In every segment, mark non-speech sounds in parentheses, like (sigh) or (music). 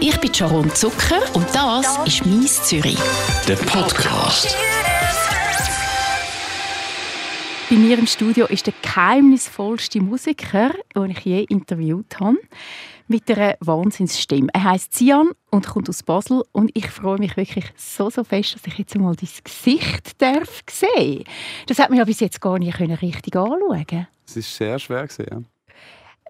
Ich bin Sharon Zucker und das ist «Mies Zürich». Der Podcast. Bei mir im Studio ist der geheimnisvollste Musiker, den ich je interviewt habe, mit einer Wahnsinnsstimme. Er heißt Sian und kommt aus Basel und ich freue mich wirklich so, so fest, dass ich jetzt mal dein Gesicht darf sehen Das hat mir ja bis jetzt gar nicht richtig anschauen Es ist sehr schwer gewesen, ja.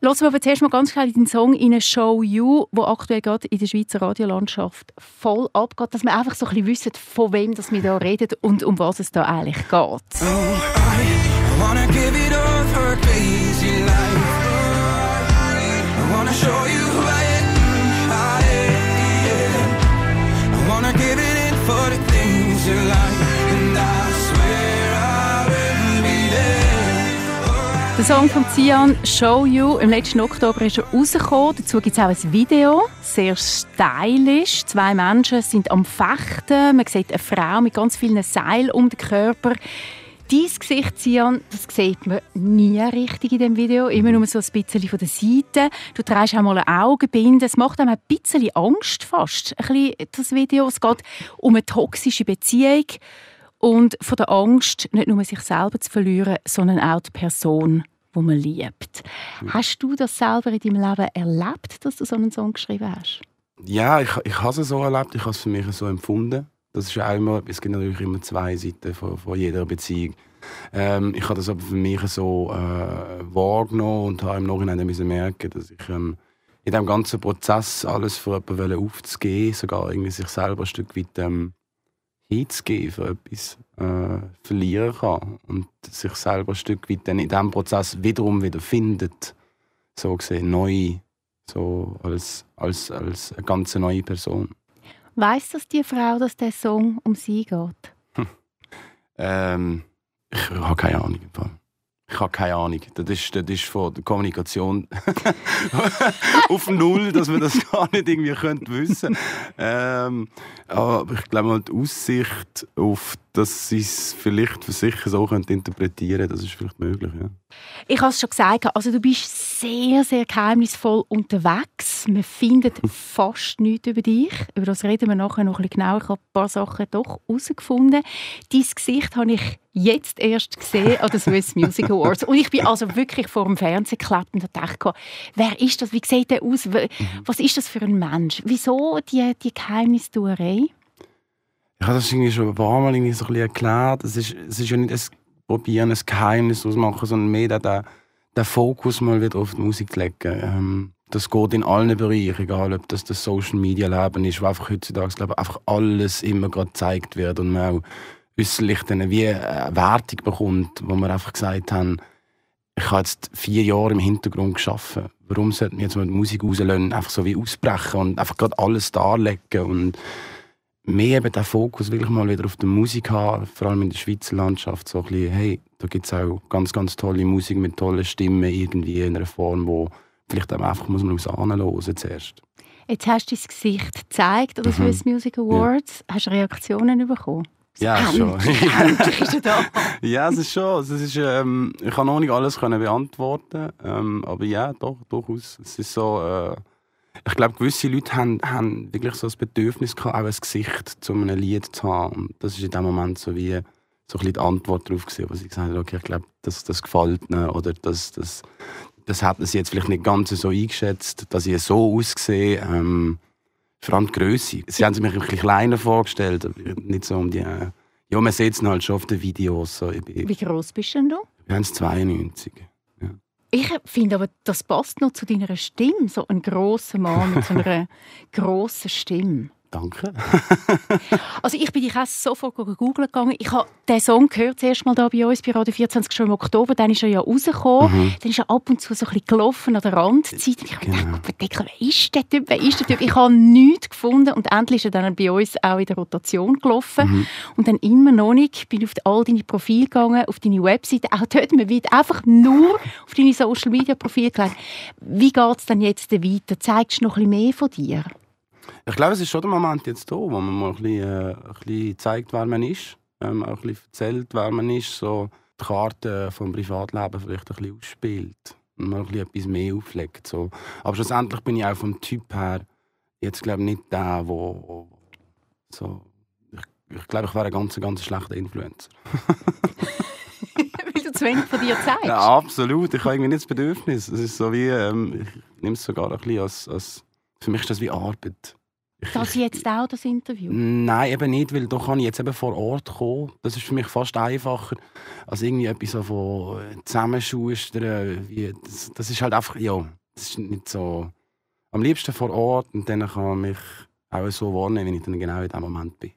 Lassen wir aber zuerst mal ganz schnell den Song in Show You, wo aktuell gerade in der Schweizer Radiolandschaft voll abgeht, dass wir einfach so ein bisschen wissen, von wem das wir da reden und um was es da eigentlich geht. Oh, I wanna give it for a crazy life. I wanna show Song von Cian «Show You» im letzten Oktober ist er rausgekommen. Dazu gibt es auch ein Video, sehr stylisch. Zwei Menschen sind am Fechten. Man sieht eine Frau mit ganz vielen Seilen um den Körper. Dein Gesicht, Cian, das sieht man nie richtig in dem Video. Immer nur so ein bisschen von der Seite. Du trägst auch mal eine Augenbinde. Es macht einem ein bisschen Angst fast, ein bisschen das Video. Es geht um eine toxische Beziehung und von der Angst, nicht nur sich selber zu verlieren, sondern auch die Person, die man liebt. Mhm. Hast du das selber in deinem Leben erlebt, dass du so einen Song geschrieben hast? Ja, ich, ich habe es so erlebt, ich habe es für mich so empfunden. Das ist auch immer, es gibt natürlich immer zwei Seiten von, von jeder Beziehung. Ähm, ich habe das aber für mich so äh, wahrgenommen und habe im Nachhinein müssen merken, dass ich ähm, in diesem ganzen Prozess alles für jemanden aufzugeben, sogar irgendwie sich selber ein Stück weit ähm, hinzugeben für etwas, äh, verlieren kann und sich selber ein Stück weit dann in diesem Prozess wiederum wieder findet, so gesehen neu, so als, als, als eine ganz neue Person. Weiß das die Frau, dass der Song um sie geht? ähm, ich habe keine Ahnung. Ich habe keine Ahnung. Das ist, das ist von der Kommunikation (laughs) auf Null, dass man das gar nicht irgendwie könnte wissen ähm, Aber ich glaube, die Aussicht auf, dass sie es vielleicht für sich so interpretieren können, das ist vielleicht möglich. Ja. Ich habe es schon gesagt, also du bist sehr, sehr geheimnisvoll unterwegs. Man findet (laughs) fast nichts über dich. Über das reden wir nachher noch ein bisschen genauer. Ich habe ein paar Sachen doch herausgefunden. Dein Gesicht habe ich jetzt erst gesehen an den Swiss Music (laughs) Awards. Und ich bin also wirklich vor dem Fernseher geklebt und dachte, wer ist das? Wie sieht der aus? Mhm. Was ist das für ein Mensch? Wieso die, die Geheimnistuerei? Ich habe das irgendwie schon ein paar Mal irgendwie so ein bisschen erklärt. Es ist, es ist ja nicht ein Probieren, ein Geheimnis ausmachen, sondern mehr den, den Fokus mal wieder auf die Musik legen. Ähm, das geht in allen Bereichen, egal ob das das Social Media Leben ist, wo einfach heutzutage glaube ich, einfach alles immer gerade gezeigt wird und man auch äußerlich dann wie eine Wertung bekommt, wo wir einfach gesagt haben, ich habe jetzt vier Jahre im Hintergrund geschaffen. Warum sollten wir jetzt mal die Musik rauslösen, einfach so wie ausbrechen und einfach gerade alles darlegen und mehr eben den Fokus wirklich mal wieder auf die Musik haben, vor allem in der Schweizer Landschaft, so ein bisschen, hey, da gibt es auch ganz, ganz tolle Musik mit tollen Stimmen irgendwie in einer Form, wo vielleicht einfach muss man aus hören zuerst. Jetzt hast du dein Gesicht gezeigt an den mhm. Swiss Music Awards. Ja. Hast du Reaktionen bekommen? Ja, schon. (laughs) ja, es ist schon. Es ist, ähm, ich kann noch nicht alles können beantworten, ähm, aber ja, doch, durchaus. Es ist so. Äh, ich glaube, gewisse Leute haben, haben wirklich so das Bedürfnis gehabt, auch ein Gesicht zu einem Lied zu haben. Und das ist in dem Moment so wie so ein bisschen die Antwort darauf gewesen, wo sie gesagt haben, okay, ich glaube, das, das gefällt ihnen oder das, das, das hat sie jetzt vielleicht nicht ganz so eingeschätzt, dass ich so aussehe. Ähm, vor allem die Größe. Sie haben sich mich ein bisschen kleiner vorgestellt, nicht so um die... Äh, ja, man sieht es halt schon auf den Videos. So. Wie groß bist denn du? Ich bin 92. Ich finde aber, das passt noch zu deiner Stimme, so ein grosser Mann mit so einer (laughs) grossen Stimme. Danke. (laughs) also ich bin dich auch sofort googeln gegangen. Ich habe den Song gehört, zuerst mal da bei uns bei Radio 24 schon im Oktober. Dann ist er ja rausgekommen. Mhm. Dann ist er ab und zu so ein bisschen gelaufen an der Randzeit. Und ich habe genau. gedacht, wer ist der Typ? Wer ist der Typ? Ich habe nichts gefunden. Und endlich ist er dann bei uns auch in der Rotation gelaufen. Mhm. Und dann immer noch nicht. Ich bin auf all deine Profile gegangen, auf deine Webseite. Auch dort, man wird einfach nur auf deine Social Media Profile gelegt. Wie geht es dann jetzt weiter? Zeigst du noch ein bisschen mehr von dir? Ich glaube, es ist schon der Moment jetzt da, wo man mal ein bisschen, äh, ein bisschen zeigt, wer man ist. Ähm, auch ein bisschen erzählt, wer man ist. So die Karte vom Privatleben vielleicht ein bisschen ausspielt. Und mal ein bisschen etwas mehr auflegt. So. Aber schlussendlich bin ich auch vom Typ her jetzt glaube nicht der, wo so. Ich, ich glaube, ich wäre ein ganz, ganz schlechter Influencer. (laughs) Weil du zu wenig von dir zeigst. Ja, absolut. Ich habe irgendwie nicht das Bedürfnis. Es ist so wie, ähm, ich nehme es sogar ein bisschen als, als, für mich ist das wie Arbeit. Das jetzt auch, das Interview? Nein, eben nicht, weil da kann ich jetzt eben vor Ort kommen. Das ist für mich fast einfacher, als irgendwie etwas so von äh, zusammenschustern. Das, das ist halt einfach, ja, das ist nicht so... Am liebsten vor Ort und dann kann man mich auch so wahrnehmen, wenn ich dann genau in dem Moment bin.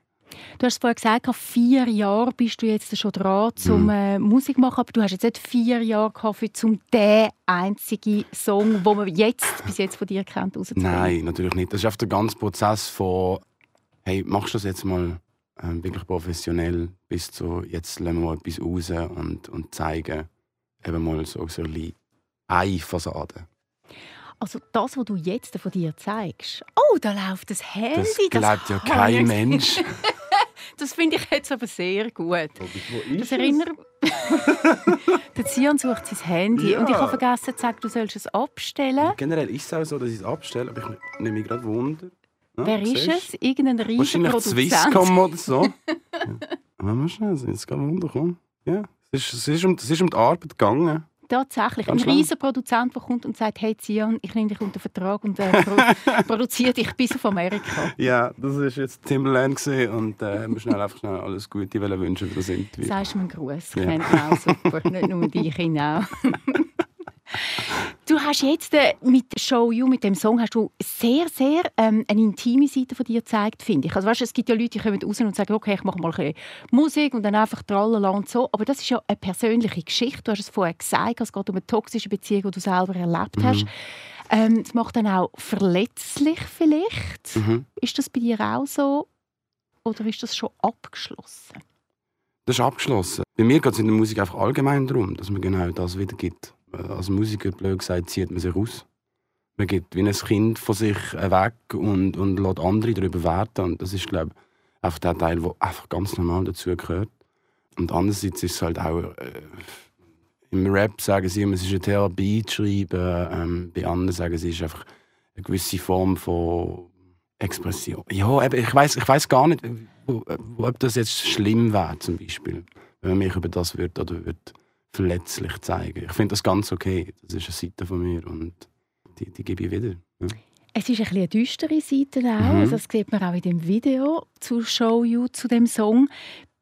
Du hast vorher gesagt, vor vier Jahren bist du jetzt schon dran, zum Mhm. äh, Musik machen, aber du hast jetzt nicht vier Jahre gehabt, für zum den einzigen Song, den man jetzt bis jetzt von dir kennt, rauszubringen. Nein, natürlich nicht. Das ist einfach der ganze Prozess von, hey, machst du das jetzt mal ähm, wirklich professionell, bis zu, jetzt lassen wir mal etwas raus und, und zeigen eben mal so, so ein bisschen eine Fassade. Also das, was du jetzt von dir zeigst. Oh, da läuft das Handy. Das glaubt ja kein Mensch. (laughs) Das finde ich jetzt aber sehr gut. Wo Das erinnert (laughs) Der Zion sucht sein Handy Ja. und ich habe vergessen zu sagen, du sollst es abstellen. Generell ist es auch so, dass ich es abstelle, aber ich nehme mich gerade Wunder. Ja, Wer ist es? Irgendein reicher Wahrscheinlich Produzent. Swisscom oder so. (laughs) ja. Aber mal schnell, ist gerade Wunder, komm. Ja, es ist, es, ist um, es ist um die Arbeit gegangen. Tatsächlich. Ganz ein riesiger Produzent, der kommt und sagt, hey Zion, ich nehme dich unter Vertrag und äh, (laughs) pro produziere dich bis auf Amerika. Ja, das war jetzt Timberland gewesen und äh, haben wir schnell einfach schnell alles Gute wünschen für das Interview. Sagst du mir einen Gruß? Ich Ja. kenne ihn auch super. Nicht nur dich, ihn auch. (laughs) Du hast jetzt äh, mit Show You, mit dem Song, hast du sehr, sehr ähm, eine intime Seite von dir gezeigt, finde ich. Also weißt, es gibt ja Leute, die kommen raus und sagen, okay, ich mache mal ein Musik und dann einfach tralala und so. Aber das ist ja eine persönliche Geschichte. Du hast es vorher gesagt, es geht um eine toxische Beziehung, die du selber erlebt Mhm. hast. Ähm, es macht dann auch verletzlich vielleicht. Mhm. Ist das bei dir auch so? Oder ist das schon abgeschlossen? Das ist abgeschlossen. Bei mir geht es in der Musik einfach allgemein darum, dass man genau das wiedergibt. Äh, Als Musiker, blöd gesagt, zieht man sich raus. Man gibt wie ein Kind von sich weg und, und lässt andere darüber werten. Und das ist, glaube ich, einfach der Teil, der einfach ganz normal dazu gehört. Und andererseits ist es halt auch... Äh, Im Rap sagen sie immer, es ist eine Therapie zu schreiben. Ähm, bei anderen sagen sie, es ist einfach eine gewisse Form von Expression. Ja, ich weiß ich gar nicht, ob das jetzt schlimm wäre, zum Beispiel, wenn man mich über das wird oder wird verletzlich zeigen. Ich finde das ganz okay. Das ist eine Seite von mir und die, die gebe ich wieder. Ja. Es ist ein bisschen eine düstere Seite auch. Mhm. Also das sieht man auch in dem Video zu Show You, zu dem Song.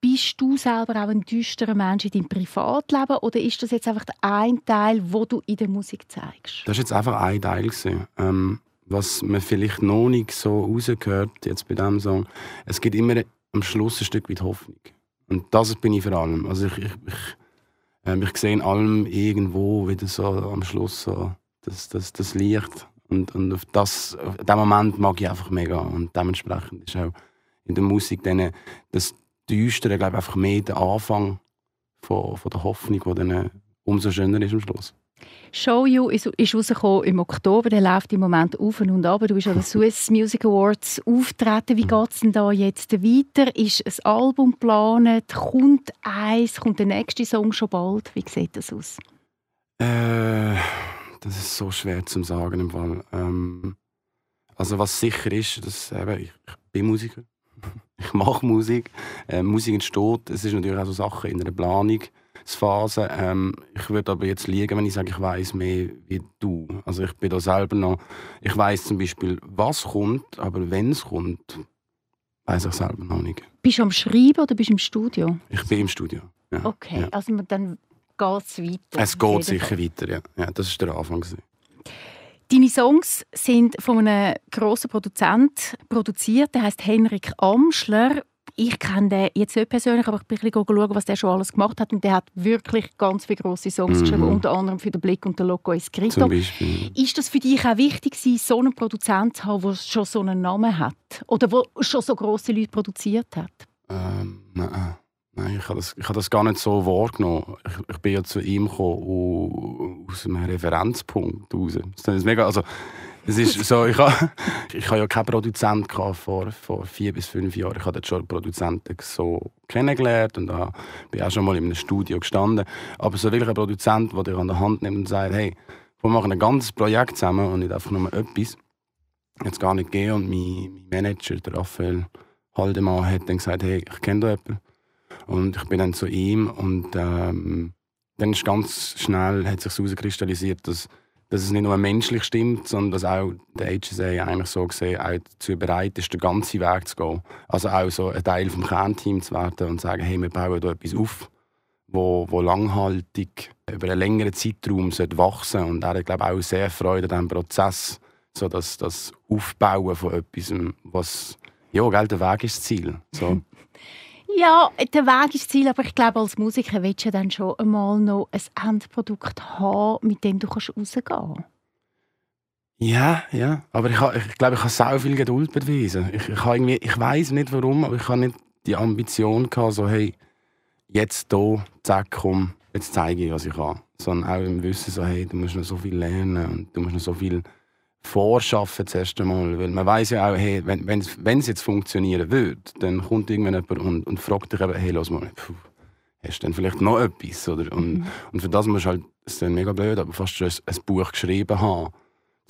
Bist du selber auch ein düsterer Mensch in deinem Privatleben oder ist das jetzt einfach der ein Teil, wo du in der Musik zeigst? Das war jetzt einfach ein Teil. Gewesen. Ähm, was man vielleicht noch nicht so rausgehört jetzt bei diesem Song, es gibt immer am Schluss ein Stück weit Hoffnung. Und das bin ich vor allem. Also ich, ich, ich, ähm, ich sehe in allem irgendwo wieder so am Schluss so das, das, das Licht. Und, und auf das, auf den Moment mag ich einfach mega. Und dementsprechend ist auch in der Musik dann das Düstere, glaube ich, einfach mehr der Anfang von, von der Hoffnung, die dann umso schöner ist am Schluss. Show You ist, ist rausgekommen im Oktober, der läuft im Moment auf und ab. Du bist an den (laughs) Swiss Music Awards auftreten. Wie geht es denn da jetzt weiter? Ist ein Album geplant? Kommt eins? Kommt der nächste Song schon bald? Wie sieht das aus? Äh, das ist so schwer zu sagen im Fall. Ähm, also was sicher ist, dass eben, ich, ich bin Musiker. (laughs) ich mache Musik. Äh, Musik entsteht. Es ist natürlich auch so Sachen in einer Planungsphase. Ähm, ich würde aber jetzt liegen, wenn ich sage, ich weiß mehr wie du. Also ich bin da selber noch. Ich weiß zum Beispiel, was kommt, aber wenn es kommt, weiß ich selber noch nicht. Bist du am Schreiben oder bist du im Studio? Ich bin im Studio. Ja. Okay, Ja. also dann geht es weiter. Es geht sicher Fall. weiter, ja. ja. Das war der Anfang. Deine Songs sind von einem grossen Produzent produziert, der heißt Henrik Amschler. Ich kenne den jetzt nicht persönlich, aber ich bin ein bisschen schauen, was der schon alles gemacht hat. Und der hat wirklich ganz viele grosse Songs Mhm. geschrieben, unter anderem für den Blick und den Loco Escrito. Ist das für dich auch wichtig, so einen Produzent zu haben, der schon so einen Namen hat? Oder der schon so grosse Leute produziert hat? Ähm, nein, nein ich habe das, ich habe das gar nicht so wahrgenommen. Ich, ich bin ja zu ihm gekommen aus einem Referenzpunkt raus. Das ist mega, also, es ist so, ich habe, ich habe ja keinen Produzent vor, vor vier bis fünf Jahren. Ich habe schon Produzenten so kennengelernt und da bin auch schon mal in einem Studio gestanden. Aber so wirklich ein Produzent, der dich an der Hand nimmt und sagt, hey, wir machen ein ganzes Projekt zusammen und nicht einfach nur etwas. jetzt gar nicht gegeben. Und mein, mein Manager, der Raphael Haldemann, hat dann gesagt, hey, ich kenne da jemanden. Und ich bin dann zu ihm und ähm, dann ist ganz schnell hat sich herauskristallisiert, dass, dass es nicht nur menschlich stimmt, sondern dass auch der HSA eigentlich so gesehen auch dazu bereit ist, den ganzen Weg zu gehen. Also auch so ein Teil vom Kernteam zu werden und zu sagen, hey, wir bauen hier etwas auf, wo, wo langhaltig über einen längeren Zeitraum wachsen sollte. Und er hat, glaube ich, auch sehr Freude an diesem Prozess, so dass das Aufbauen von etwas, was ja, gell, der Weg ist das Ziel. So. (laughs) Ja, der Weg ist das Ziel, aber ich glaube, als Musiker willst du dann schon einmal noch ein Endprodukt haben, mit dem du rausgehen kannst. Ja, ja. Aber ich, ich glaube, ich habe sehr viel Geduld bewiesen. Ich, ich, irgendwie, ich weiß nicht warum, aber ich habe nicht die Ambition gehabt, so, hey, jetzt hier, zack, komm, jetzt zeige ich, was ich kann. Sondern auch im Wissen, so, hey, du musst noch so viel lernen und du musst noch so viel vorschaffen zuerst einmal. Weil man weiß ja auch, hey, wenn es jetzt funktionieren würde, dann kommt irgendwann jemand und, und fragt dich eben, hey, lass mal, pfuh, hast du denn vielleicht noch etwas? Oder? Und, mhm. und für das musst du halt, das ist dann mega blöd, aber fast schon ein, ein Buch geschrieben haben,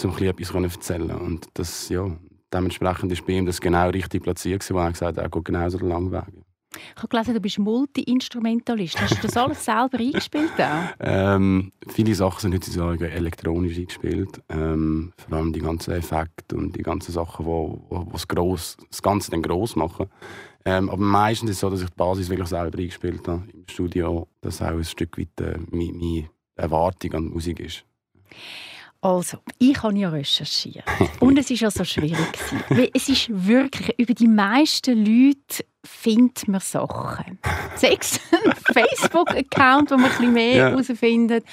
um etwas zu erzählen. Und das, ja, dementsprechend ist bei ihm das genau richtig platziert, wo er gesagt hat, er geht genauso den langen Weg. Ich habe gelesen, du bist Multi-Instrumentalist. Hast du das alles selber eingespielt? (laughs) Ähm, viele Sachen sind heutzutage elektronisch eingespielt. Ähm, vor allem die ganzen Effekte und die ganzen Sachen, die wo, wo, das, gross, das Ganze dann gross machen. Ähm, aber meistens ist es so, dass ich die Basis wirklich selber eingespielt habe im Studio. Das auch ein Stück weit äh, meine, meine Erwartung an die Musik ist. Also, ich habe ja recherchiert. Und es ist ja so schwierig. Weil es ist wirklich, über die meisten Leute findet man Sachen. Sechs (laughs) Facebook-Account, wo man ein bisschen mehr ja. herausfindet.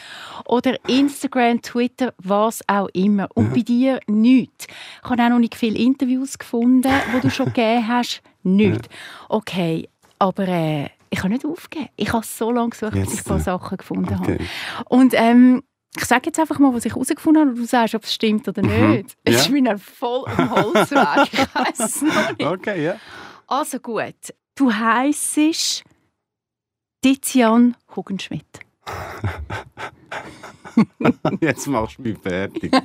Oder Instagram, Twitter, was auch immer. Und ja. bei dir nichts. Ich habe auch noch nicht viele Interviews gefunden, die du schon (laughs) gegeben hast. Nichts. Okay, aber äh, ich habe nicht aufgegeben. Ich habe so lange gesucht, bis ich ein paar Sachen gefunden okay. habe. Und ähm, ich sage jetzt einfach mal, was ich herausgefunden habe und du sagst, ob es stimmt oder mhm. nicht. Mhm. Es ist mir voll am Holzweg. (laughs) ich weiß es noch nicht. Okay, ja. Also gut, du heisst Tizian Hugenschmidt. (laughs) Jetzt machst du mich fertig. ich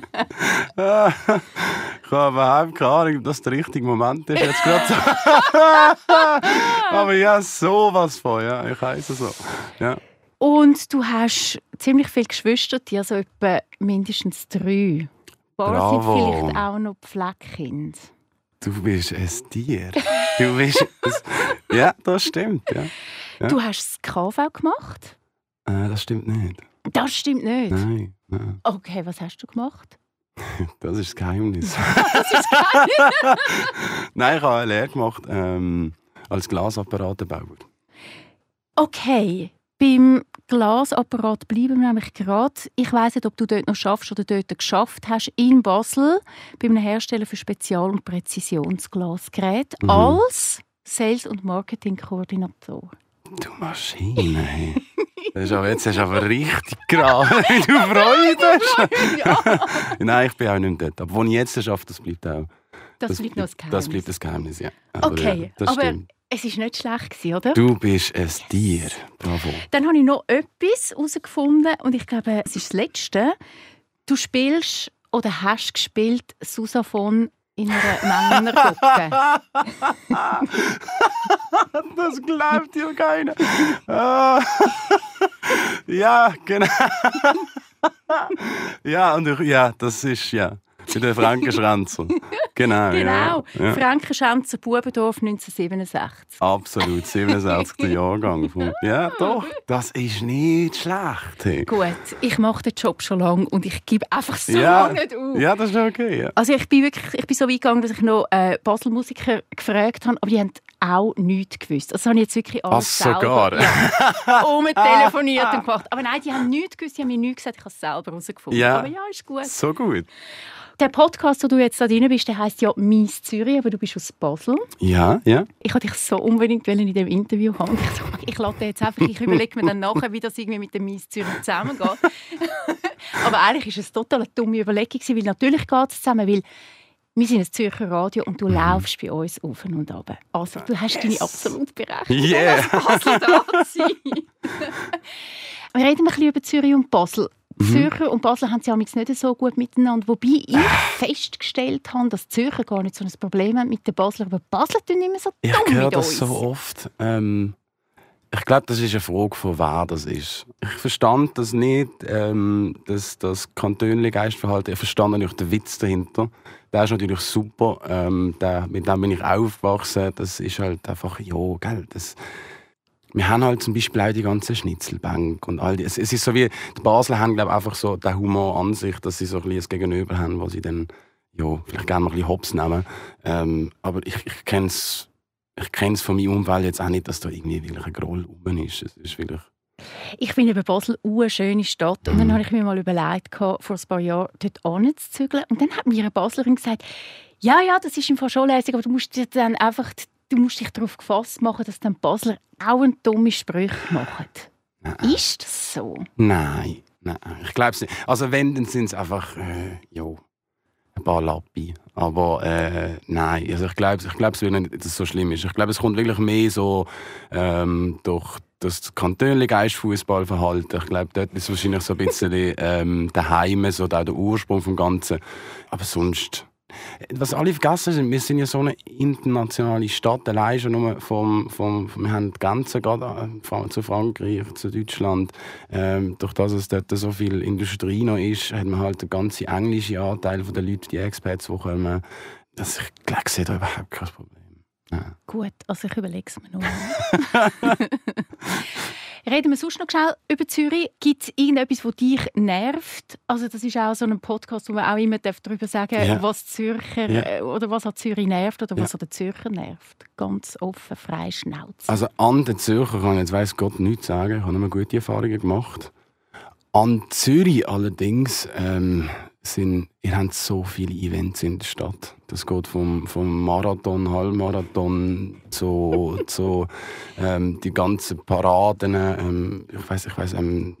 habe überhaupt keine Ahnung, ob das der richtige Moment ist. Jetzt gerade so. (laughs) Aber ja, sowas von, ja. Ich heiße so. Ja. Und du hast ziemlich viele Geschwister, also etwa mindestens drei. Ein paar sind vielleicht auch noch Pfleckkind. Du bist ein Tier. Du bist ein... (laughs) Ja, das stimmt. Ja. ja. Du hast das KV gemacht? Äh, das stimmt nicht. Das stimmt nicht? Nein, nein. Okay, was hast du gemacht? (laughs) Das ist das Geheimnis. (laughs) das ist das Geheimnis? nein, ich habe eine Lehre gemacht ähm, als Glasapparatenbauer. Okay, beim Glasapparat bleiben wir nämlich gerade. Ich weiß nicht, ob du dort noch schaffst oder dort geschafft hast in Basel bei einem Hersteller für Spezial- und Präzisionsglasgeräte mhm. als Sales- und Marketing-Koordinator. Du Maschine, hey. Das ist aber, jetzt hast du aber richtig gerade, (laughs) wie du Freude hast. (laughs) ja. Nein, ich bin auch nicht dort. Aber wo ich jetzt schaffe, das bleibt auch. Das, das bleibt noch das Geheimnis. Das bleibt das Geheimnis, ja. Aber okay, ja, aber stimmt. Es war nicht schlecht, oder? Du bist ein Tier. Bravo. Dann habe ich noch etwas herausgefunden und ich glaube, es ist das Letzte. Du spielst oder hast gespielt Susaphon in einer (laughs) Männergruppe. (laughs) das glaubt dir keiner. (laughs) ja, genau. ja, und ich, ja, das ist ja. Bei den Frankenschränzer. Genau. genau. Ja. ja. Frankenschränzer Bubendorf 1967. Absolut, 67. (laughs) Jahrgang. Ja, doch. Das ist nicht schlecht. Hey. Gut, ich mache den Job schon lange und ich gebe einfach so ja. lange nicht auf. Ja, das ist okay. Ja. Also ich bin wirklich, ich bin so weit gegangen, dass ich noch äh, Basel-Musiker gefragt habe, aber die haben auch nichts gewusst. Also habe ich jetzt wirklich alles Was, sogar? Ja, umtelefoniert (laughs) und gemacht. Aber nein, die haben nichts gewusst, die haben mir nichts gesagt, ich habe es selber herausgefunden. Ja. Aber ja, ist gut. So gut. Der Podcast, wo du jetzt da drin bist, der heisst ja «Mies Zürich», aber du bist aus Basel. Ja, ja. Ich wollte dich so unbedingt in diesem Interview haben. Ich, ich lade jetzt einfach, ich (laughs) überlege mir dann nachher, wie das irgendwie mit dem «Mies Zürich» zusammengeht. (laughs) aber eigentlich war es total eine dumme Überlegung, weil natürlich geht es zusammen, weil wir sind ein Zürcher Radio und du mhm. laufst bei uns auf und ab. Also du hast yes. deine absolute Berechtigung, yeah. als Basel da zu sein. (laughs) wir reden ein bisschen über Zürich und Basel. Mhm. Zürcher und Basel haben sie nicht so gut miteinander. Wobei ich festgestellt habe, dass Zürcher gar nicht so ein Problem haben mit den Basler, aber Basel tun immer so dumm Ich höre das uns. so oft. Ähm, ich glaube, das ist eine Frage von wer das ist. Ich verstand das nicht, ähm, das, das Kantönli-Geistverhalten. Ich verstand natürlich den Witz dahinter. Der ist natürlich super. Ähm, der, mit dem bin ich aufgewachsen. Das ist halt einfach, ja, gell, das wir haben halt zum Beispiel auch die ganze Schnitzelbank und all die. Es, es ist so wie, die Basler haben glaube einfach so den Humor an sich, dass sie so ein bisschen Gegenüber haben, wo sie dann, ja, vielleicht gerne mal ein bisschen Hops nehmen. Ähm, aber ich, ich kenne es ich kenn's von meinem Umfeld jetzt auch nicht, dass da irgendwie wirklich ein Groll rum ist. Es ist wirklich ich finde Basel eine schöne Stadt. Und dann mhm. habe ich mir mal überlegt, vor ein paar Jahren dort anzuzügeln. Und dann hat mir eine Baslerin gesagt, ja, ja, das ist im Fall schon lässig, aber du musst dir dann einfach du musst dich darauf gefasst machen, dass dann Basler auch einen dummen Sprüche machen. Nein. Ist das so? Nein, nein, ich glaube es nicht. Also wenn, dann sind es einfach, äh, jo, ein paar Lappi. Aber äh, nein, also ich glaube ich glaub nicht, dass es so schlimm ist. Ich glaube, es kommt wirklich mehr so ähm, durch das Kantönli-Geistfußballverhalten. Ich glaube, dort ist wahrscheinlich so ein bisschen ähm, daheim, so der Ursprung vom Ganzen. Aber sonst was alle vergessen sind, wir sind ja so eine internationale Stadt, allein schon nur vom, vom, wir haben die Grenzen gerade äh, zu Frankreich, zu Deutschland. Ähm, durch das es dort so viel Industrie noch ist, hat man halt den ganzen englischen Anteil der Leute, die Expats, die kommen. Das, ich glaube, ich sehe da überhaupt kein Problem. Ja. Gut, also ich überlege es mir nur. (laughs) (laughs) Reden wir sonst noch schnell über Zürich. Gibt es irgendetwas, das dich nervt? Also das ist auch so ein Podcast, wo man auch immer darüber sagen darf, ja. was Zürcher ja. Äh, oder was an Zürich nervt oder was ja. an den Zürcher nervt. Ganz offen, frei, Schnauze. Also an den Zürcher kann ich jetzt weiss Gott nichts sagen. Ich habe immer gute Erfahrungen gemacht. An Zürich allerdings ähm, sind, ihr habt so viele Events in der Stadt. Das geht vom, vom Marathon, Halbmarathon zu, zu ähm, die ganzen Paraden. Ähm, ich weiß, ich weiß, ähm,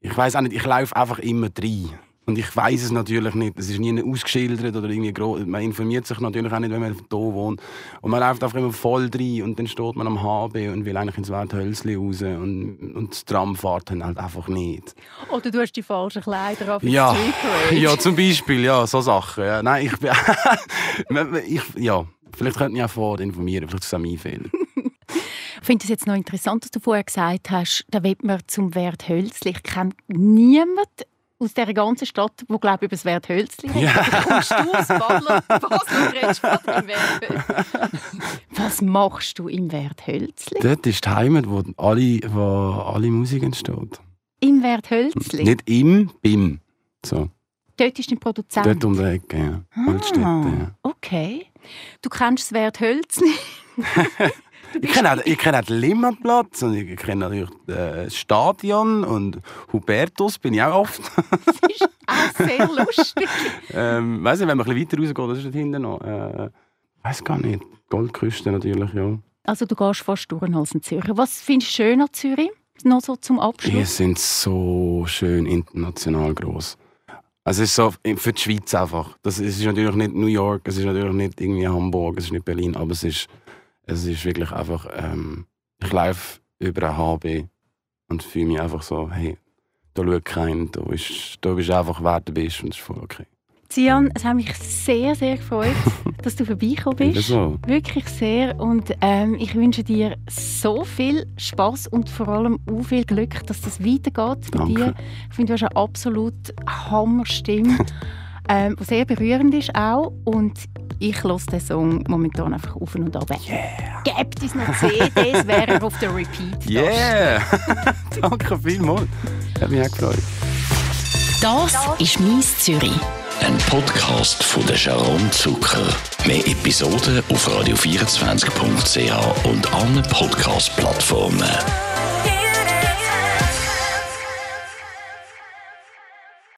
ich weiß auch nicht. Ich laufe einfach immer rein. Und ich weiß es natürlich nicht. Es ist nie ausgeschildert oder irgendwie groß. Man informiert sich natürlich auch nicht, wenn man hier wohnt. Und man läuft einfach immer voll rein und dann steht man am HB und will eigentlich ins Werthölzli raus und, und das Tram fährt dann halt einfach nicht. Oder du hast die falschen Kleider auf ja. (laughs) Ja, zum Beispiel, ja, so Sachen. Ja. Nein, ich, (laughs) ich ja, vielleicht könnte ich auch vorher informieren, vielleicht ist es auch mein Fehler. (laughs) Ich finde es jetzt noch interessant, dass du vorher gesagt hast, da wird man zum Wert Hölzli. Ich kenne niemanden aus dieser ganzen Stadt, wo glaube ich über das Werthölzli ja. kommst du aus Basel, Basel (laughs) redest im Werthölzli. Was machst du im Werthölzli? Dort ist die Heimat, wo alle, wo alle Musik entsteht. Im Werthölzli? Nicht im, BIM. So. Dort ist dein Produzent? Dort um die Ecke, ja. Ah, ja. Okay. Du kennst das Werthölzli? (laughs) Ich kenne auch, ich kenne auch den Limmatplatz und ich kenne natürlich äh, das Stadion und Hubertus bin ich auch oft. (laughs) das ist auch sehr lustig. (laughs) ähm, weiss nicht, wenn man ein bisschen weiter rausgeht, das ist dort hinten noch. Äh, weiß gar nicht. Goldküste natürlich, ja. Also du gehst fast durch als in Zürich. Was findest du schön an Zürich? Noch so zum Abschluss. Wir sind so schön international groß. Also es ist so für die Schweiz einfach. Das ist natürlich nicht New York, es ist natürlich nicht irgendwie Hamburg, es ist nicht Berlin, aber es ist es ist wirklich einfach, ähm, ich laufe über ein HB und fühle mich einfach so, hey, da schaut keiner, da bist, da bist einfach, wer du bist und das ist voll okay. Cian, es hat mich sehr, sehr gefreut, (laughs) dass du vorbeigekommen bist. So. Wirklich sehr. Und ähm, ich wünsche dir so viel Spaß und vor allem auch viel Glück, dass das weitergeht bei Danke. dir. Ich finde, du hast eine absolut Hammerstimme. (laughs) ähm, was sehr berührend ist auch. Und ich höre den Song momentan einfach auf und ab. Yeah. Gebt es noch CDs, wäre auf der Repeat. (laughs) Yeah! (laughs) Danke vielmals. Hat mich auch gefreut. Das ist «Mies Zürich». Ein Podcast von der Sharon Zucker. Mehr Episoden auf radio24.ch und allen Podcast-Plattformen.